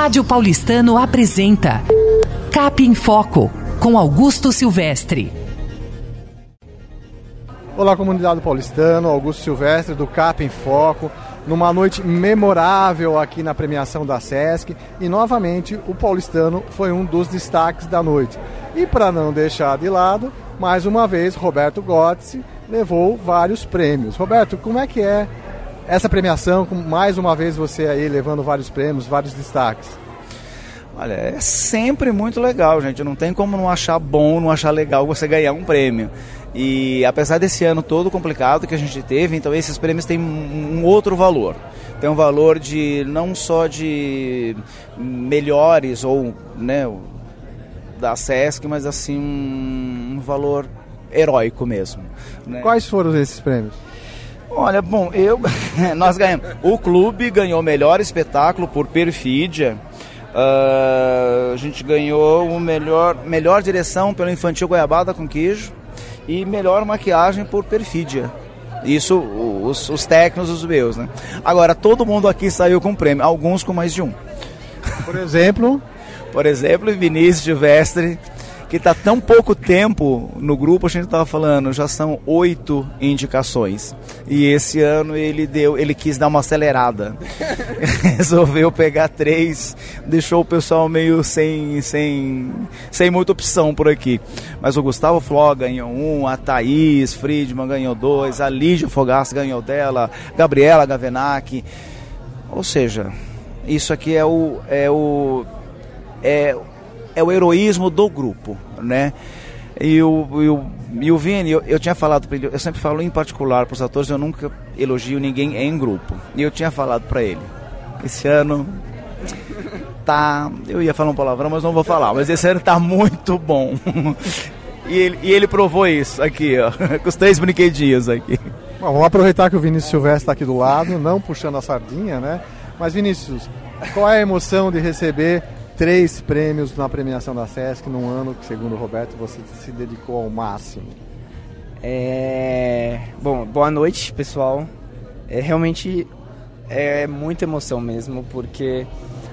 Rádio Paulistano apresenta Cap em Foco, com Augusto Silvestre. Olá, comunidade paulistano, Augusto Silvestre do Cap em Foco, numa noite memorável aqui na premiação da SESC e novamente o paulistano foi um dos destaques da noite. E para não deixar de lado, mais uma vez Roberto Gotzi levou vários prêmios. Roberto, como é que é essa premiação, com mais uma vez você aí levando vários prêmios, vários destaques? Olha, é sempre muito legal, gente. Não tem como não achar bom, não achar legal você ganhar um prêmio. E apesar desse ano todo complicado que a gente teve, então esses prêmios têm um outro valor. Tem um valor de não só de melhores ou né, da SESC, mas assim um valor heróico mesmo. Né? Quais foram esses prêmios? Olha, bom, eu nós ganhamos. O clube ganhou o melhor espetáculo por perfídia. Uh, a gente ganhou o melhor, melhor direção pelo Infantil Goiabada com queijo e melhor maquiagem por perfídia. Isso, os, os técnicos, os meus, né? Agora, todo mundo aqui saiu com prêmio, alguns com mais de um. Por exemplo? Por exemplo, Vinícius Silvestre que está tão pouco tempo no grupo, a gente estava falando, já são oito indicações. E esse ano ele deu, ele quis dar uma acelerada. Resolveu pegar três, deixou o pessoal meio sem, sem, sem muita opção por aqui. Mas o Gustavo Fló ganhou um, a Thaís Friedman ganhou dois, a Lígia Fogaça ganhou dela, Gabriela Gavenac. Ou seja, isso aqui é o, é o é é o heroísmo do grupo, né? E o, e o, e o Vini, eu, eu tinha falado para ele, eu sempre falo em particular para os atores, eu nunca elogio ninguém em grupo. E eu tinha falado para ele, esse ano tá, eu ia falar um palavrão, mas não vou falar, mas esse ano tá muito bom. E ele, e ele provou isso aqui, ó, com os três brinquedinhos aqui. Bom, vamos aproveitar que o Vinícius Silvestre está aqui do lado, não puxando a sardinha, né? Mas Vinícius, qual é a emoção de receber três prêmios na premiação da Sesc num ano que, segundo o Roberto, você se dedicou ao máximo. É... Bom, boa noite, pessoal. É realmente é muita emoção mesmo, porque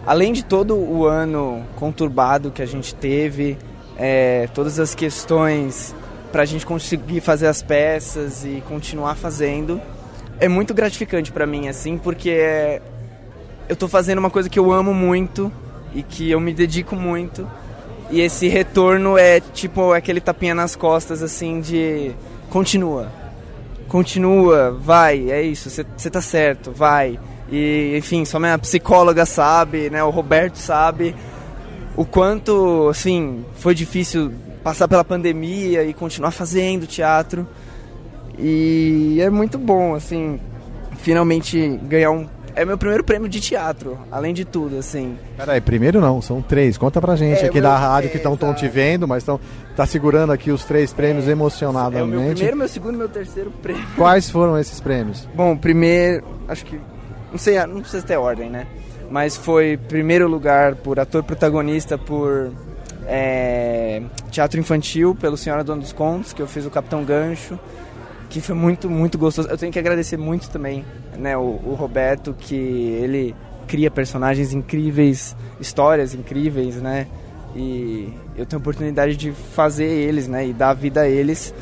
além de todo o ano conturbado que a gente teve, é, todas as questões para a gente conseguir fazer as peças e continuar fazendo, é muito gratificante para mim, assim, porque é, eu estou fazendo uma coisa que eu amo muito e que eu me dedico muito. E esse retorno é tipo aquele tapinha nas costas, assim, de continua, continua, vai, é isso, você tá certo, vai. E, enfim, só minha psicóloga sabe, né, o Roberto sabe o quanto, assim, foi difícil passar pela pandemia e continuar fazendo teatro. E é muito bom, assim, finalmente ganhar um é meu primeiro prêmio de teatro, além de tudo, assim. Peraí, primeiro não, são três. Conta pra gente é, aqui da rádio é, que estão te vendo, mas estão tá segurando aqui os três prêmios é, emocionadamente. É o meu primeiro, meu segundo e meu terceiro prêmio. Quais foram esses prêmios? Bom, primeiro, acho que. Não sei, não precisa ter ordem, né? Mas foi primeiro lugar por ator protagonista por é, teatro infantil, pelo Senhora Dona dos Contos, que eu fiz o Capitão Gancho que foi muito, muito gostoso. Eu tenho que agradecer muito também né, o, o Roberto, que ele cria personagens incríveis, histórias incríveis, né? E eu tenho a oportunidade de fazer eles, né? E dar vida a eles.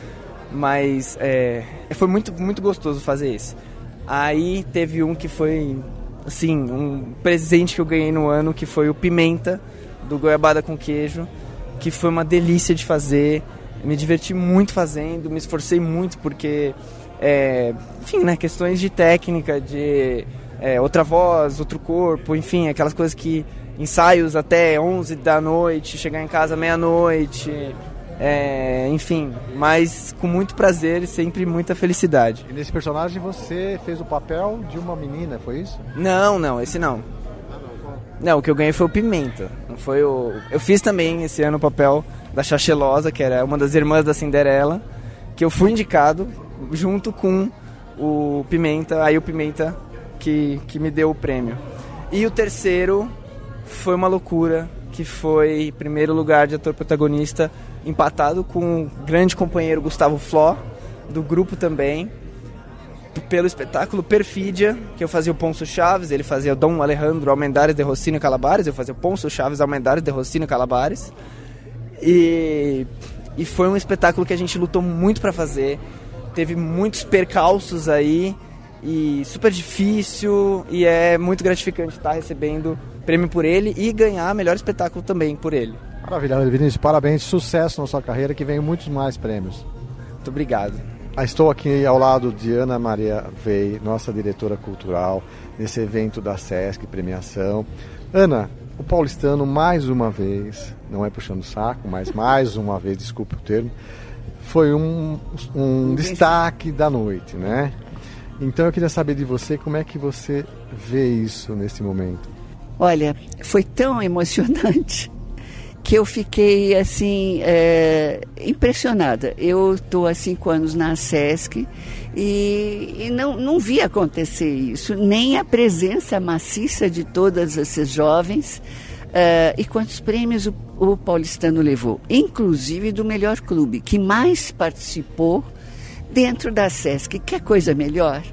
Mas é, foi muito, muito gostoso fazer esse. Aí teve um que foi, assim, um presente que eu ganhei no ano, que foi o Pimenta, do Goiabada com Queijo, que foi uma delícia de fazer me diverti muito fazendo, me esforcei muito porque, é, enfim, né, questões de técnica, de é, outra voz, outro corpo, enfim, aquelas coisas que ensaios até 11 da noite, chegar em casa meia-noite, é, enfim, mas com muito prazer e sempre muita felicidade. E nesse personagem você fez o papel de uma menina, foi isso? Não, não, esse não. Não, o que eu ganhei foi o Pimenta. Não foi o. Eu fiz também esse ano o papel da Chachelosa, que era uma das irmãs da Cinderela, que eu fui indicado junto com o Pimenta, aí o Pimenta que, que me deu o prêmio. E o terceiro foi uma loucura, que foi primeiro lugar de ator protagonista, empatado com o grande companheiro Gustavo Fló, do grupo também. Pelo espetáculo Perfídia, que eu fazia o Ponço Chaves, ele fazia o Dom Alejandro Almendares de Rossino Calabares, eu fazia o Ponço Chaves Almendares de Rossino Calabares. E, e foi um espetáculo que a gente lutou muito para fazer. Teve muitos percalços aí e super difícil e é muito gratificante estar recebendo prêmio por ele e ganhar melhor espetáculo também por ele. Maravilha, Vinícius, parabéns, sucesso na sua carreira, que venham muitos mais prêmios. Muito obrigado. Ah, estou aqui ao lado de Ana Maria Vei, nossa diretora cultural, nesse evento da SESC Premiação. Ana, o paulistano mais uma vez, não é puxando saco, mas mais uma vez, desculpe o termo, foi um, um destaque da noite, né? Então eu queria saber de você como é que você vê isso nesse momento. Olha, foi tão emocionante que eu fiquei assim é, impressionada. Eu estou há cinco anos na SESC e, e, não, não vi acontecer isso, nem a presença maciça de todas esses jovens. Uh, e quantos prêmios o, o paulistano levou, inclusive do melhor clube, que mais participou dentro da SESC. Quer coisa melhor?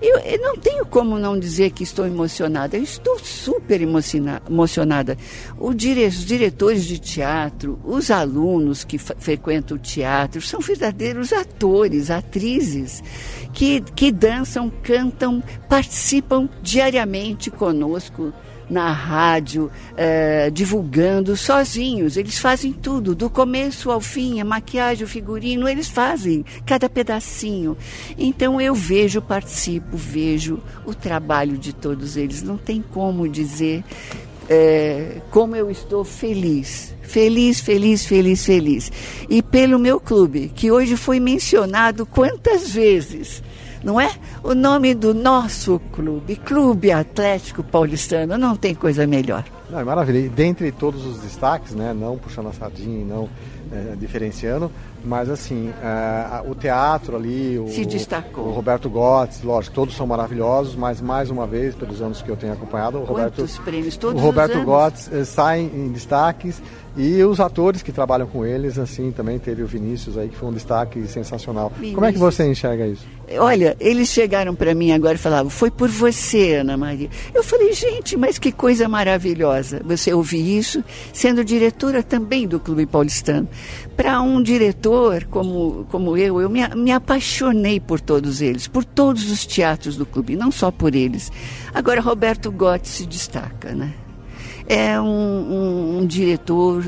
Eu, eu, não tenho como não dizer que estou emocionada. Eu estou super emocionada. Dire, os diretores de teatro, os alunos que frequentam o teatro, são verdadeiros atores, atrizes, que, que dançam, cantam, participam diariamente conosco na rádio, é, divulgando sozinhos. Eles fazem tudo, do começo ao fim, a maquiagem, o figurino, eles fazem cada pedacinho. Então eu vejo, participo, vejo o trabalho de todos eles. Não tem como dizer é, como eu estou feliz. Feliz, feliz, feliz, feliz. E pelo meu clube, que hoje foi mencionado quantas vezes não é? O nome do nosso clube, Clube Atlético Paulistano, não tem coisa melhor. Não, é maravilha. E dentre todos os destaques, né, não puxando a sardinha, não é, diferenciando, mas assim, é, o teatro ali, o, Se destacou. o Roberto Gotts, lógico, todos são maravilhosos, mas mais uma vez, pelos anos que eu tenho acompanhado, o Quantos Roberto, prêmios, todos o Roberto Gotts eh, sai em destaques e os atores que trabalham com eles, assim, também teve o Vinícius aí, que foi um destaque sensacional. Vinícius. Como é que você enxerga isso? Olha, eles chegaram para mim agora e falavam, foi por você, Ana Maria. Eu falei, gente, mas que coisa maravilhosa você ouvir isso, sendo diretora também do Clube Paulistano. Para um diretor como, como eu, eu me, me apaixonei por todos eles, por todos os teatros do clube, não só por eles. Agora, Roberto Gotti se destaca, né? É um, um, um diretor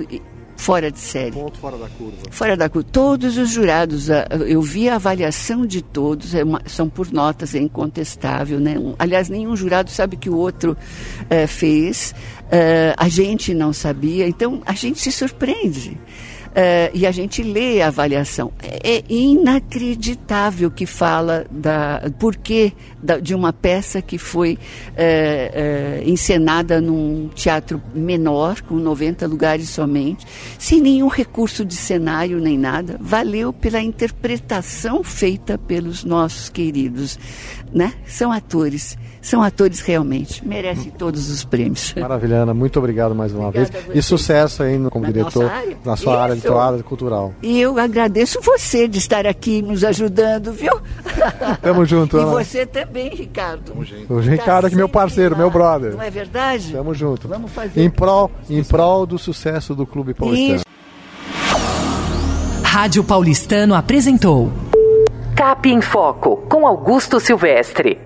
fora de série. Ponto fora da curva. Fora da curva. Todos os jurados, eu vi a avaliação de todos, é uma, são por notas, é incontestável. Né? Um, aliás, nenhum jurado sabe que o outro é, fez, é, a gente não sabia, então a gente se surpreende. Uh, e a gente lê a avaliação. É, é inacreditável que fala da porquê da, de uma peça que foi uh, uh, encenada num teatro menor, com 90 lugares somente, sem nenhum recurso de cenário nem nada. Valeu pela interpretação feita pelos nossos queridos, né? São atores são atores realmente, merecem todos os prêmios. Maravilha, Ana, muito obrigado mais uma Obrigada vez. E sucesso aí como na diretor, área. na sua Isso. área litoral cultural. E eu agradeço você de estar aqui nos ajudando, viu? Tamo junto, E Ana. você também, Ricardo. O Ricardo aqui, meu sempre parceiro, lá. meu brother. Não é verdade? Tamo junto. Vamos fazer. Em prol, em prol do sucesso do Clube Paulistano. Rádio Paulistano apresentou Cap em Foco com Augusto Silvestre.